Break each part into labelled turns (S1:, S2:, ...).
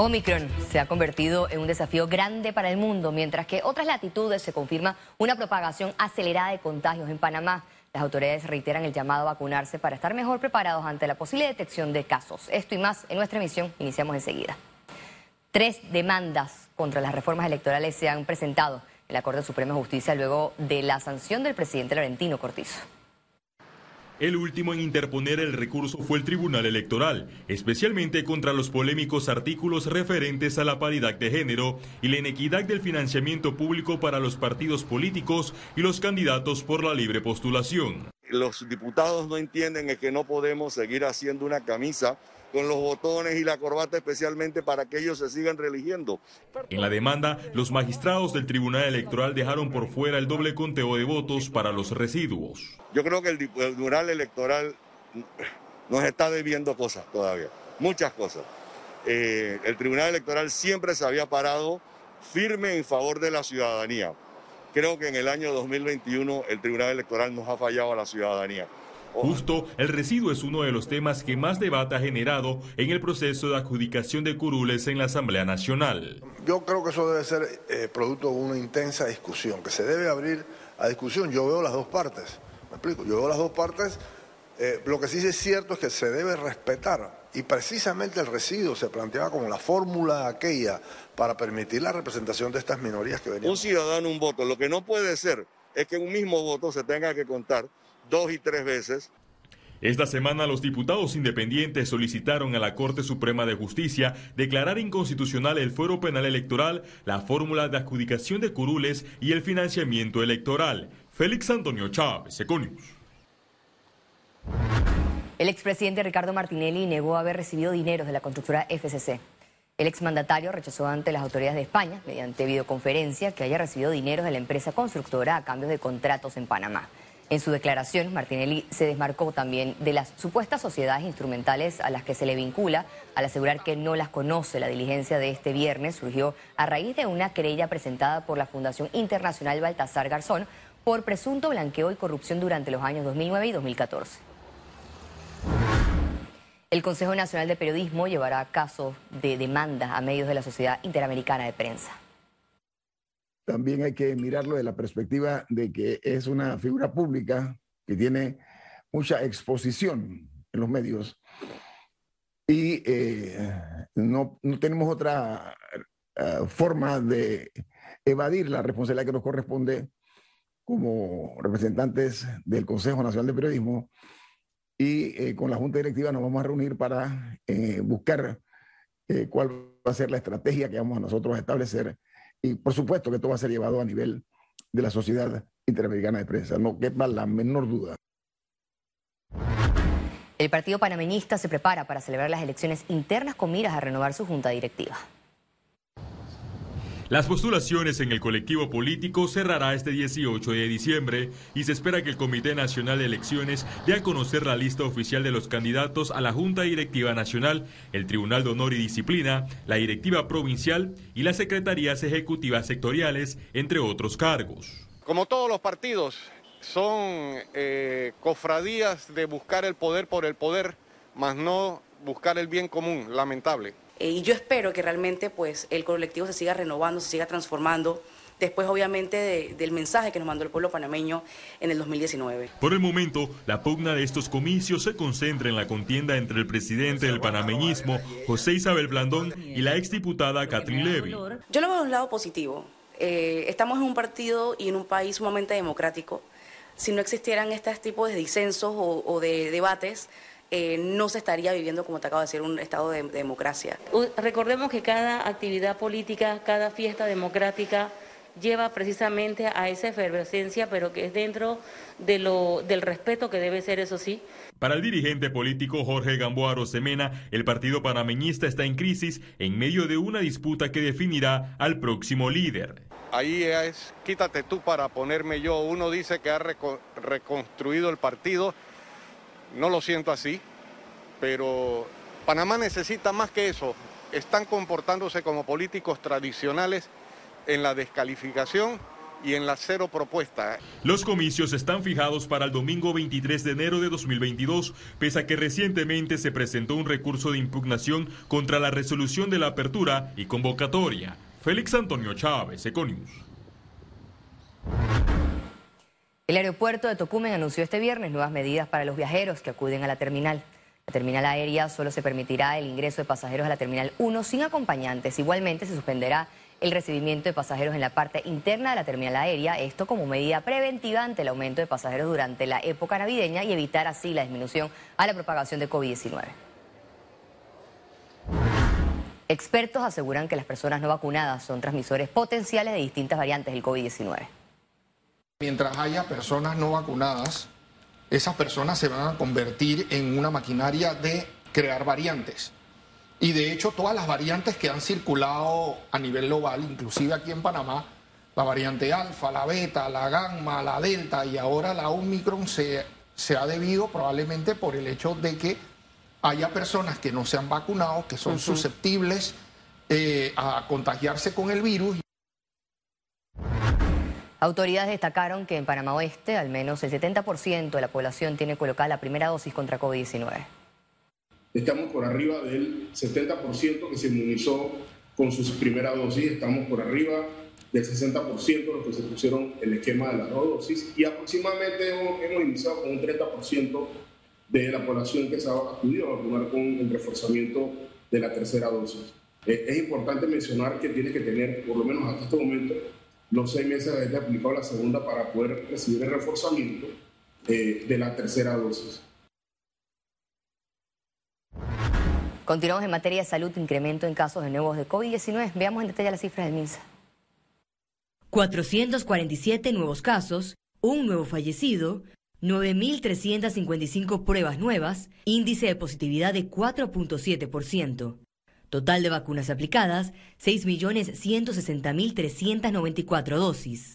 S1: Omicron se ha convertido en un desafío grande para el mundo, mientras que otras latitudes se confirma una propagación acelerada de contagios en Panamá. Las autoridades reiteran el llamado a vacunarse para estar mejor preparados ante la posible detección de casos. Esto y más en nuestra emisión. Iniciamos enseguida. Tres demandas contra las reformas electorales se han presentado en la Corte Suprema de Justicia luego de la sanción del presidente Laurentino Cortizo.
S2: El último en interponer el recurso fue el Tribunal Electoral, especialmente contra los polémicos artículos referentes a la paridad de género y la inequidad del financiamiento público para los partidos políticos y los candidatos por la libre postulación.
S3: Los diputados no entienden que no podemos seguir haciendo una camisa con los botones y la corbata especialmente para que ellos se sigan religiendo.
S2: En la demanda, los magistrados del Tribunal Electoral dejaron por fuera el doble conteo de votos para los residuos.
S3: Yo creo que el, Tribunal Electoral nos está debiendo cosas todavía, muchas cosas. Eh, el Tribunal Electoral siempre se había parado firme en favor de la ciudadanía. Creo que en el año 2021 el Tribunal Electoral nos ha fallado a la ciudadanía.
S2: Justo, el residuo es uno de los temas que más debate ha generado en el proceso de adjudicación de curules en la Asamblea Nacional.
S4: Yo creo que eso debe ser eh, producto de una intensa discusión, que se debe abrir a discusión. Yo veo las dos partes, me explico, yo veo las dos partes. Eh, lo que sí es cierto es que se debe respetar y precisamente el residuo se planteaba como la fórmula aquella para permitir la representación de estas minorías que venían.
S3: Un ciudadano, un voto. Lo que no puede ser es que un mismo voto se tenga que contar dos y tres veces.
S2: Esta semana los diputados independientes solicitaron a la Corte Suprema de Justicia declarar inconstitucional el fuero penal electoral, la fórmula de adjudicación de curules y el financiamiento electoral. Félix Antonio Chávez, Econius.
S1: El expresidente Ricardo Martinelli negó haber recibido dinero de la constructora FCC. El exmandatario rechazó ante las autoridades de España, mediante videoconferencia, que haya recibido dinero de la empresa constructora a cambio de contratos en Panamá. En su declaración, Martinelli se desmarcó también de las supuestas sociedades instrumentales a las que se le vincula, al asegurar que no las conoce. La diligencia de este viernes surgió a raíz de una querella presentada por la Fundación Internacional Baltasar Garzón por presunto blanqueo y corrupción durante los años 2009 y 2014. El Consejo Nacional de Periodismo llevará casos de demanda a medios de la Sociedad Interamericana de Prensa
S5: también hay que mirarlo de la perspectiva de que es una figura pública que tiene mucha exposición en los medios. Y eh, no, tenemos otra eh, forma de evadir la responsabilidad que nos corresponde como representantes del Consejo Nacional de Periodismo y eh, con la Junta Directiva nos vamos a reunir para buscar cuál va a ser la estrategia que vamos a nosotros establecer y por supuesto que esto va a ser llevado a nivel de la Sociedad Interamericana de Prensa, no quepa la menor duda.
S1: El Partido Panameñista se prepara para celebrar las elecciones internas con miras a renovar su junta directiva.
S2: Las postulaciones en el colectivo político cerrará este 18 de diciembre y se espera que el Comité Nacional de Elecciones dé a conocer la lista oficial de los candidatos a la Junta Directiva Nacional, el Tribunal de Honor y Disciplina, la Directiva Provincial y las Secretarías Ejecutivas Sectoriales, entre otros cargos.
S6: Como todos los partidos, son eh, cofradías de buscar el poder por el poder, más no buscar el bien común, lamentable.
S7: Eh, y yo espero que realmente pues, el colectivo se siga renovando, se siga transformando después obviamente del mensaje que nos mandó el pueblo panameño en el 2019.
S2: Por el momento, la pugna de estos comicios se concentra en la contienda entre el presidente del panameñismo, José Isabel Blandón, y la exdiputada Catherine Levy.
S7: Yo lo veo de un lado positivo. Eh, estamos en un partido y en un país sumamente democrático. Si no existieran estos tipos de disensos o de debates, eh, no se estaría viviendo, como te acabo de decir, un estado de, democracia.
S8: Recordemos que cada actividad política, cada fiesta democrática lleva precisamente a esa efervescencia, pero que es dentro de lo, del respeto que debe ser, eso sí.
S2: Para el dirigente político Jorge Gamboa Rosemena, el partido panameñista está en crisis en medio de una disputa que definirá al próximo líder.
S6: Ahí es, quítate tú para ponerme yo. Uno dice que ha reconstruido el partido no lo siento así, pero Panamá necesita más que eso. Están comportándose como políticos tradicionales en la descalificación y en la cero propuesta.
S2: Los comicios están fijados para el domingo 23 de enero de 2022, pese a que recientemente se presentó un recurso de impugnación contra la resolución de la apertura y convocatoria. Félix Antonio Chávez, Econius.
S1: El aeropuerto de Tocumen anunció este viernes nuevas medidas para los viajeros que acuden a la terminal. La terminal aérea solo se permitirá el ingreso de pasajeros a la terminal 1 sin acompañantes. Igualmente se suspenderá el recibimiento de pasajeros en la parte interna de la terminal aérea, esto como medida preventiva ante el aumento de pasajeros durante la época navideña y evitar así la disminución a la propagación de COVID-19. Expertos aseguran que las personas no vacunadas son transmisores potenciales de distintas variantes del COVID-19.
S9: Mientras haya personas no vacunadas, esas personas se van a convertir en una maquinaria de crear variantes. Y de hecho todas las variantes que han circulado a nivel global, inclusive aquí en Panamá, la variante alfa, la beta, la gamma, la delta y ahora la omicron se, se ha debido probablemente por el hecho de que haya personas que no se han vacunado, que son susceptibles eh, a contagiarse con el virus.
S1: Autoridades destacaron que en Panamá Oeste al menos el 70% de la población tiene colocada la primera dosis contra COVID-19.
S10: Estamos por arriba del 70% que se inmunizó con su primera dosis, estamos por arriba del 60% de los que se pusieron el esquema de las dos dosis y aproximadamente hemos, iniciado con un 30% de la población que se ha acudido a vacunar con el reforzamiento de la tercera dosis. Eh, es importante mencionar que tiene que tener, por lo menos hasta este momento, los seis meses de haber aplicado la segunda para poder recibir el reforzamiento eh, de la tercera dosis.
S1: Continuamos en materia de salud, incremento en casos de nuevos de COVID-19. Veamos en detalle las cifras del MINSA.
S11: 447 nuevos casos, un nuevo fallecido, 9.355 pruebas nuevas, índice de positividad de 4.7%. Total de vacunas aplicadas, 6.160.394 dosis.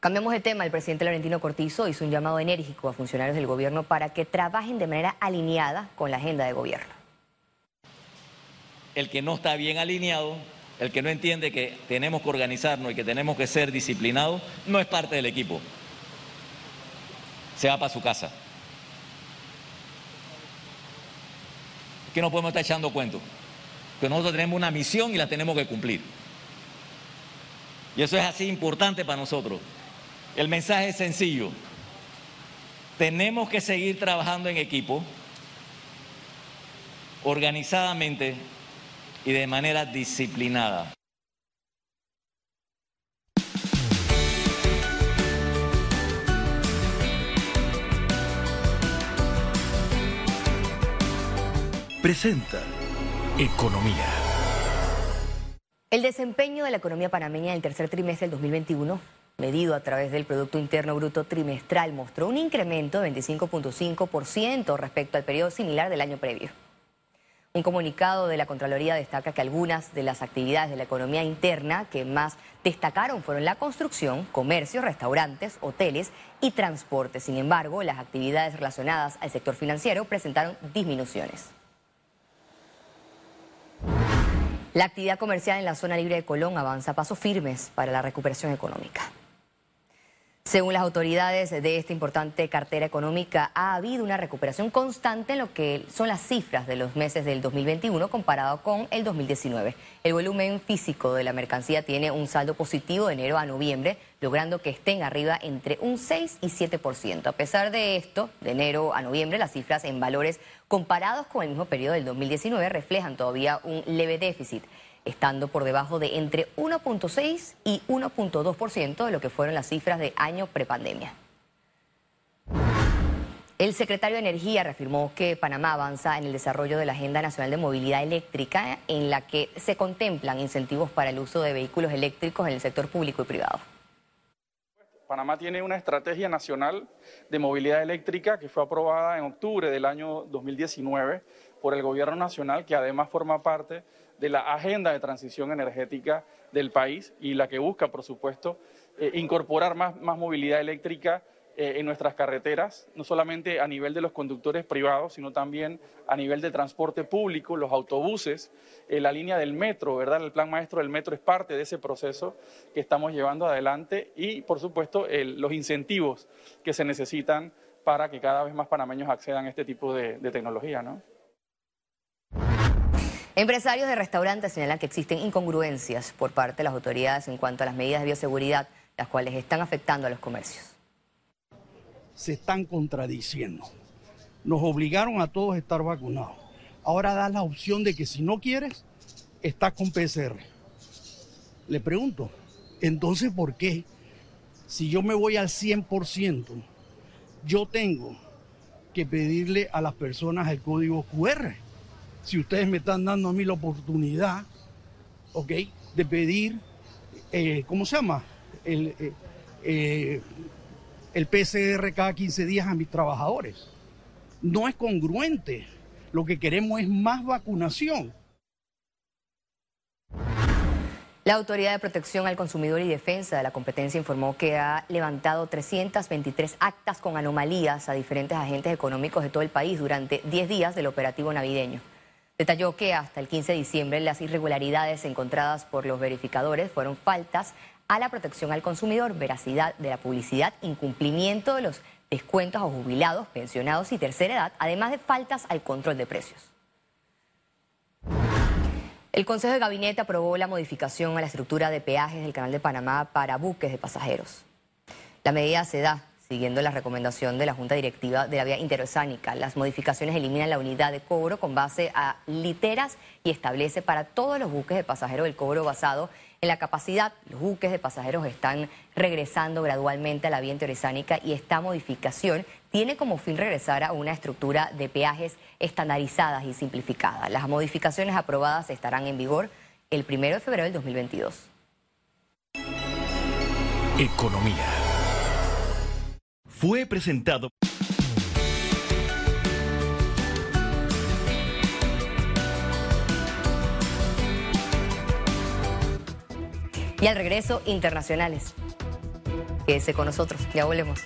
S1: Cambiamos de tema. El presidente Laurentino Cortizo hizo un llamado enérgico a funcionarios del gobierno para que trabajen de manera alineada con la agenda de gobierno.
S12: El que no está bien alineado, el que no entiende que tenemos que organizarnos y que tenemos que ser disciplinados, no es parte del equipo. Se va para su casa. Que no podemos estar echando cuentos. Que nosotros tenemos una misión y la tenemos que cumplir. Y eso es así importante para nosotros. El mensaje es sencillo. Tenemos que seguir trabajando en equipo, organizadamente y de manera disciplinada.
S13: Presenta Economía.
S1: El desempeño de la economía panameña en el tercer trimestre del 2021 medido a través del Producto Interno Bruto trimestral, mostró un incremento de 25.5% respecto al periodo similar del año previo. Un comunicado de la Contraloría destaca que algunas de las actividades de la economía interna que más destacaron fueron la construcción, comercio, restaurantes, hoteles y transporte. Sin embargo, las actividades relacionadas al sector financiero presentaron disminuciones. La actividad comercial en la zona libre de Colón avanza a pasos firmes para la recuperación económica. Según las autoridades de esta importante cartera económica, ha habido una recuperación constante en lo que son las cifras de los meses del 2021 comparado con el 2019. El volumen físico de la mercancía tiene un saldo positivo de enero a noviembre, logrando que estén arriba entre un 6 y 7%. A pesar de esto, de enero a noviembre, las cifras en valores comparados con el mismo periodo del 2019 reflejan todavía un leve déficit estando por debajo de entre 1.6 y 1.2% de lo que fueron las cifras de año prepandemia. El secretario de Energía reafirmó que Panamá avanza en el desarrollo de la Agenda Nacional de Movilidad Eléctrica, en la que se contemplan incentivos para el uso de vehículos eléctricos en el sector público y privado.
S14: Panamá tiene una estrategia nacional de movilidad eléctrica que fue aprobada en octubre del año 2019 por el Gobierno Nacional, que además forma parte de la agenda de transición energética del país y la que busca, por supuesto, eh, incorporar más, más movilidad eléctrica eh, en nuestras carreteras, no solamente a nivel de los conductores privados, sino también a nivel de transporte público, los autobuses, eh, la línea del metro, ¿verdad? El plan maestro del metro es parte de ese proceso que estamos llevando adelante y, por supuesto, los incentivos que se necesitan para que cada vez más panameños accedan a este tipo de, de tecnología, ¿no?
S1: Empresarios de restaurantes señalan que existen incongruencias por parte de las autoridades en cuanto a las medidas de bioseguridad, las cuales están afectando a los comercios
S15: se están contradiciendo. Nos obligaron a todos a estar vacunados. Ahora da la opción de que si no quieres, estás con PCR. Le pregunto, entonces, ¿por qué? Si yo me voy al 100%, yo tengo que pedirle a las personas el código QR. Si ustedes me están dando a mí la oportunidad, ¿ok? De pedir, eh, ¿cómo se llama? El, eh, eh, el PCR cada 15 días a mis trabajadores. No es congruente. Lo que queremos es más vacunación.
S1: La Autoridad de Protección al Consumidor y Defensa de la Competencia informó que ha levantado 323 actas con anomalías a diferentes agentes económicos de todo el país durante 10 días del operativo navideño. Detalló que hasta el 15 de diciembre las irregularidades encontradas por los verificadores fueron faltas a la protección al consumidor, veracidad de la publicidad, incumplimiento de los descuentos a jubilados, pensionados y tercera edad, además de faltas al control de precios. El Consejo de Gabinete aprobó la modificación a la estructura de peajes del Canal de Panamá para buques de pasajeros. La medida se da siguiendo la recomendación de la Junta Directiva de la Vía Interoceánica. Las modificaciones eliminan la unidad de cobro con base a literas y establece para todos los buques de pasajeros el cobro basado en la capacidad. Los buques de pasajeros están regresando gradualmente a la vía interoceánica y esta modificación tiene como fin regresar a una estructura de peajes estandarizadas y simplificadas. Las modificaciones aprobadas estarán en vigor el 1 de febrero del 2022.
S13: Economía fue presentado.
S1: Y al regreso, internacionales. Quédese con nosotros, ya volvemos.